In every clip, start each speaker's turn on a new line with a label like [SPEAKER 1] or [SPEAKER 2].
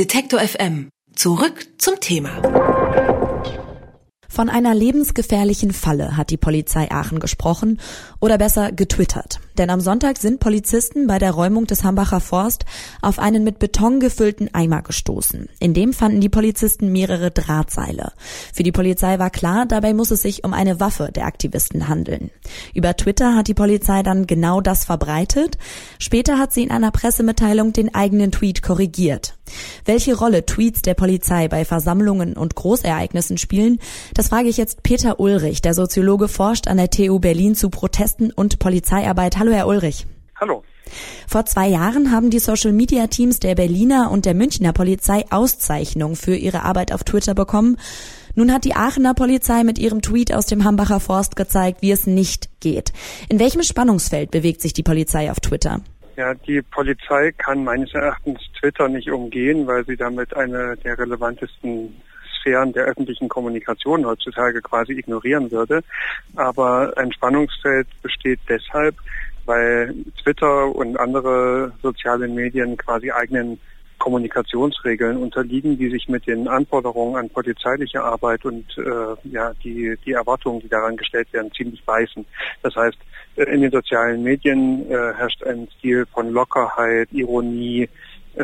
[SPEAKER 1] Detektor FM. Zurück zum Thema.
[SPEAKER 2] Von einer lebensgefährlichen Falle hat die Polizei Aachen gesprochen oder besser getwittert. Denn am Sonntag sind Polizisten bei der Räumung des Hambacher Forst auf einen mit Beton gefüllten Eimer gestoßen. In dem fanden die Polizisten mehrere Drahtseile. Für die Polizei war klar, dabei muss es sich um eine Waffe der Aktivisten handeln. Über Twitter hat die Polizei dann genau das verbreitet. Später hat sie in einer Pressemitteilung den eigenen Tweet korrigiert. Welche Rolle Tweets der Polizei bei Versammlungen und Großereignissen spielen, das frage ich jetzt Peter Ulrich. Der Soziologe forscht an der TU Berlin zu Protesten und Polizeiarbeit. Hallo, Herr Ulrich.
[SPEAKER 3] Hallo.
[SPEAKER 2] Vor zwei Jahren haben die Social-Media-Teams der Berliner und der Münchner Polizei Auszeichnung für ihre Arbeit auf Twitter bekommen. Nun hat die Aachener Polizei mit ihrem Tweet aus dem Hambacher Forst gezeigt, wie es nicht geht. In welchem Spannungsfeld bewegt sich die Polizei auf Twitter?
[SPEAKER 3] Ja, die Polizei kann meines Erachtens Twitter nicht umgehen, weil sie damit eine der relevantesten Sphären der öffentlichen Kommunikation heutzutage quasi ignorieren würde. Aber ein Spannungsfeld besteht deshalb, weil Twitter und andere soziale Medien quasi eigenen Kommunikationsregeln unterliegen, die sich mit den Anforderungen an polizeiliche Arbeit und äh, ja die die Erwartungen, die daran gestellt werden, ziemlich beißen. Das heißt, äh, in den sozialen Medien äh, herrscht ein Stil von Lockerheit, Ironie,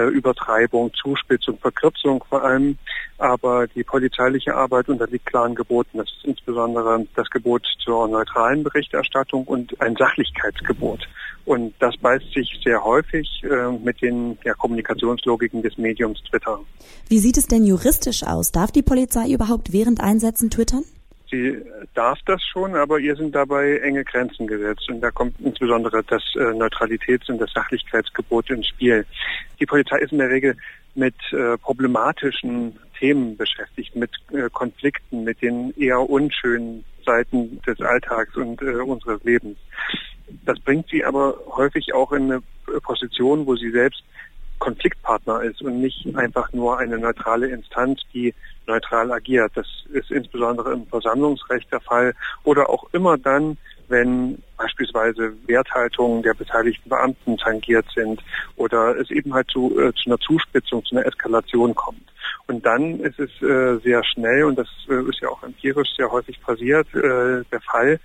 [SPEAKER 3] Übertreibung, Zuspitzung, Verkürzung vor allem. Aber die polizeiliche Arbeit unterliegt klaren Geboten. Das ist insbesondere das Gebot zur neutralen Berichterstattung und ein Sachlichkeitsgebot. Und das beißt sich sehr häufig äh, mit den ja, Kommunikationslogiken des Mediums Twitter.
[SPEAKER 2] Wie sieht es denn juristisch aus? Darf die Polizei überhaupt während Einsätzen twittern?
[SPEAKER 3] Sie darf das schon, aber ihr sind dabei enge Grenzen gesetzt. Und da kommt insbesondere das äh, Neutralitäts- und das Sachlichkeitsgebot ins Spiel. Die Polizei ist in der Regel mit äh, problematischen Themen beschäftigt, mit äh, Konflikten, mit den eher unschönen Seiten des Alltags und unseres Lebens. Das bringt sie aber häufig auch in eine Position, wo sie selbst Konfliktpartner ist und nicht einfach nur eine neutrale Instanz, die neutral agiert. Das ist insbesondere im Versammlungsrecht der Fall oder auch immer dann, wenn beispielsweise Werthaltungen der beteiligten Beamten tangiert sind oder es eben halt zu, äh, zu einer Zuspitzung, zu einer Eskalation kommt. Und dann ist es äh, sehr schnell, und das äh, ist ja auch empirisch sehr häufig passiert, äh, der Fall,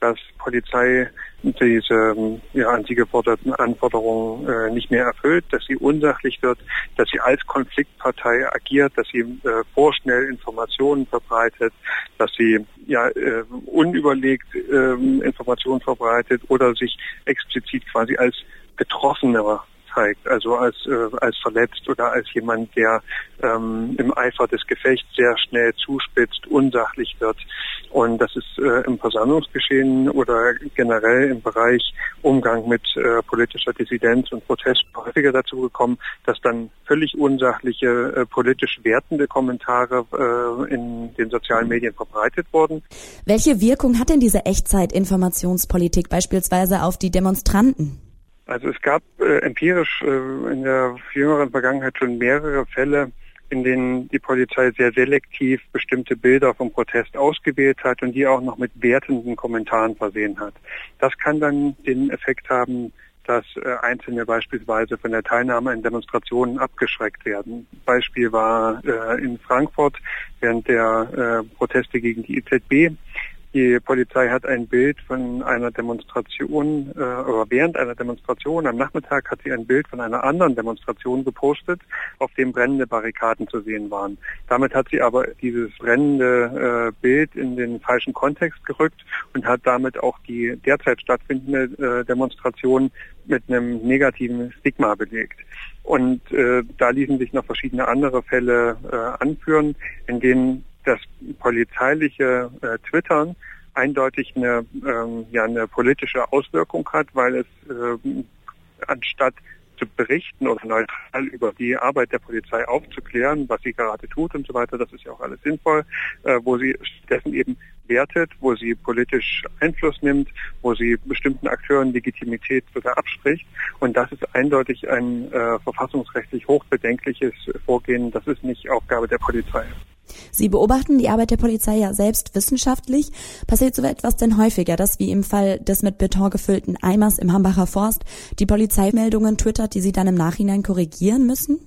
[SPEAKER 3] dass Polizei diese ja, an sie geforderten Anforderungen äh, nicht mehr erfüllt, dass sie unsachlich wird, dass sie als Konfliktpartei agiert, dass sie äh, vorschnell Informationen verbreitet, dass sie ja äh, unüberlegt äh, Informationen verbreitet oder sich explizit quasi als Betroffener zeigt, also als, äh, als verletzt oder als jemand, der ähm, im Eifer des Gefechts sehr schnell zuspitzt, unsachlich wird. Und das ist äh, im Versammlungsgeschehen oder generell im Bereich Umgang mit äh, politischer Dissidenz und Protest häufiger dazu gekommen, dass dann völlig unsachliche, äh, politisch wertende Kommentare äh, in den sozialen Medien verbreitet wurden.
[SPEAKER 2] Welche Wirkung hat denn diese Echtzeit-Informationspolitik beispielsweise auf die Demonstranten?
[SPEAKER 3] Also es gab äh, empirisch äh, in der jüngeren Vergangenheit schon mehrere Fälle, in denen die Polizei sehr selektiv bestimmte Bilder vom Protest ausgewählt hat und die auch noch mit wertenden Kommentaren versehen hat. Das kann dann den Effekt haben, dass äh, Einzelne beispielsweise von der Teilnahme an Demonstrationen abgeschreckt werden. Beispiel war äh, in Frankfurt während der äh, Proteste gegen die EZB die Polizei hat ein Bild von einer Demonstration, äh, oder während einer Demonstration am Nachmittag hat sie ein Bild von einer anderen Demonstration gepostet, auf dem brennende Barrikaden zu sehen waren. Damit hat sie aber dieses brennende äh, Bild in den falschen Kontext gerückt und hat damit auch die derzeit stattfindende äh, Demonstration mit einem negativen Stigma belegt. Und äh, da ließen sich noch verschiedene andere Fälle äh, anführen, in denen das polizeiliche äh, Twittern eindeutig eine, ähm, ja, eine politische Auswirkung hat, weil es äh, anstatt zu berichten oder neutral über die Arbeit der Polizei aufzuklären, was sie gerade tut und so weiter, das ist ja auch alles sinnvoll, äh, wo sie dessen eben wertet, wo sie politisch Einfluss nimmt, wo sie bestimmten Akteuren Legitimität sogar abspricht. Und das ist eindeutig ein äh, verfassungsrechtlich hochbedenkliches Vorgehen. Das ist nicht Aufgabe der Polizei.
[SPEAKER 2] Sie beobachten die Arbeit der Polizei ja selbst wissenschaftlich. Passiert so etwas denn häufiger, dass wie im Fall des mit Beton gefüllten Eimers im Hambacher Forst die Polizeimeldungen twittert, die Sie dann im Nachhinein korrigieren müssen?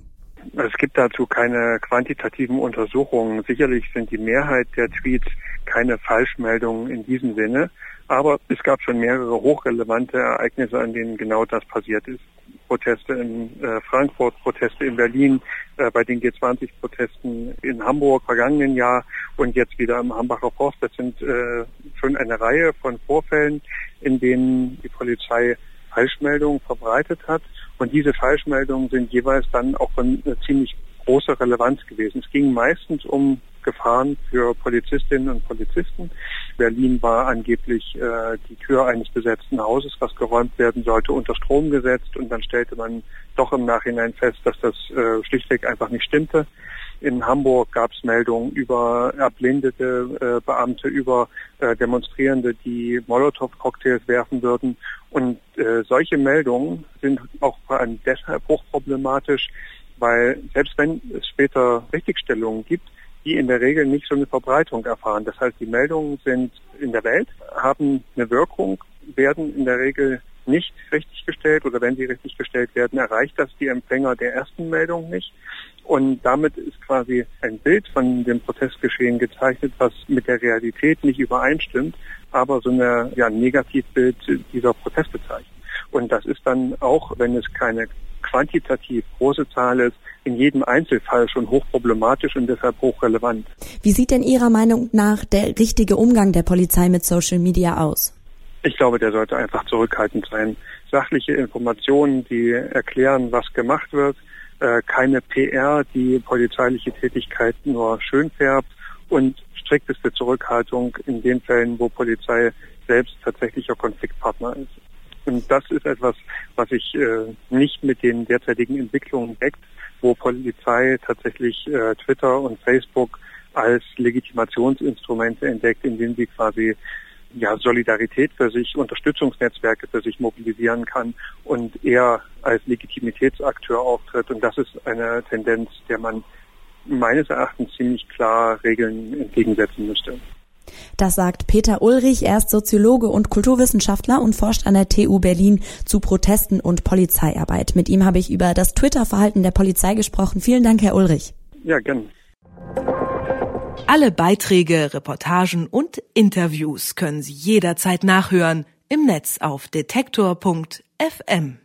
[SPEAKER 3] Es gibt dazu keine quantitativen Untersuchungen. Sicherlich sind die Mehrheit der Tweets keine Falschmeldungen in diesem Sinne, aber es gab schon mehrere hochrelevante Ereignisse, an denen genau das passiert ist. Proteste in äh, Frankfurt, Proteste in Berlin, äh, bei den G20-Protesten in Hamburg vergangenen Jahr und jetzt wieder im Hambacher Forst. Das sind äh, schon eine Reihe von Vorfällen, in denen die Polizei Falschmeldungen verbreitet hat. Und diese Falschmeldungen sind jeweils dann auch von äh, ziemlich großer Relevanz gewesen. Es ging meistens um Gefahren für Polizistinnen und Polizisten. Berlin war angeblich äh, die Tür eines besetzten Hauses, was geräumt werden sollte, unter Strom gesetzt und dann stellte man doch im Nachhinein fest, dass das äh, schlichtweg einfach nicht stimmte. In Hamburg gab es Meldungen über erblindete äh, Beamte, über äh, Demonstrierende, die Molotow-Cocktails werfen würden. Und äh, solche Meldungen sind auch vor allem deshalb hochproblematisch, weil selbst wenn es später Richtigstellungen gibt, die in der Regel nicht so eine Verbreitung erfahren. Das heißt, die Meldungen sind in der Welt, haben eine Wirkung, werden in der Regel nicht richtiggestellt oder wenn sie richtiggestellt werden, erreicht das die Empfänger der ersten Meldung nicht. Und damit ist quasi ein Bild von dem Protestgeschehen gezeichnet, was mit der Realität nicht übereinstimmt, aber so eine, ja, ein Negativbild dieser Proteste zeichnet. Und das ist dann auch, wenn es keine quantitativ große Zahl ist, in jedem Einzelfall schon hochproblematisch und deshalb hochrelevant.
[SPEAKER 2] Wie sieht denn Ihrer Meinung nach der richtige Umgang der Polizei mit Social Media aus?
[SPEAKER 3] Ich glaube, der sollte einfach zurückhaltend sein. Sachliche Informationen, die erklären, was gemacht wird, äh, keine PR, die polizeiliche Tätigkeit nur schön färbt und strikteste Zurückhaltung in den Fällen, wo Polizei selbst tatsächlicher Konfliktpartner ist. Und das ist etwas, was sich äh, nicht mit den derzeitigen Entwicklungen deckt, wo Polizei tatsächlich äh, Twitter und Facebook als Legitimationsinstrumente entdeckt, indem sie quasi ja, Solidarität für sich, Unterstützungsnetzwerke für sich mobilisieren kann und eher als Legitimitätsakteur auftritt. Und das ist eine Tendenz, der man meines Erachtens ziemlich klar Regeln entgegensetzen müsste.
[SPEAKER 2] Das sagt Peter Ulrich, er ist Soziologe und Kulturwissenschaftler und forscht an der TU Berlin zu Protesten und Polizeiarbeit. Mit ihm habe ich über das Twitter-Verhalten der Polizei gesprochen. Vielen Dank, Herr Ulrich.
[SPEAKER 3] Ja, gerne.
[SPEAKER 1] Alle Beiträge, Reportagen und Interviews können Sie jederzeit nachhören im Netz auf detektor.fm.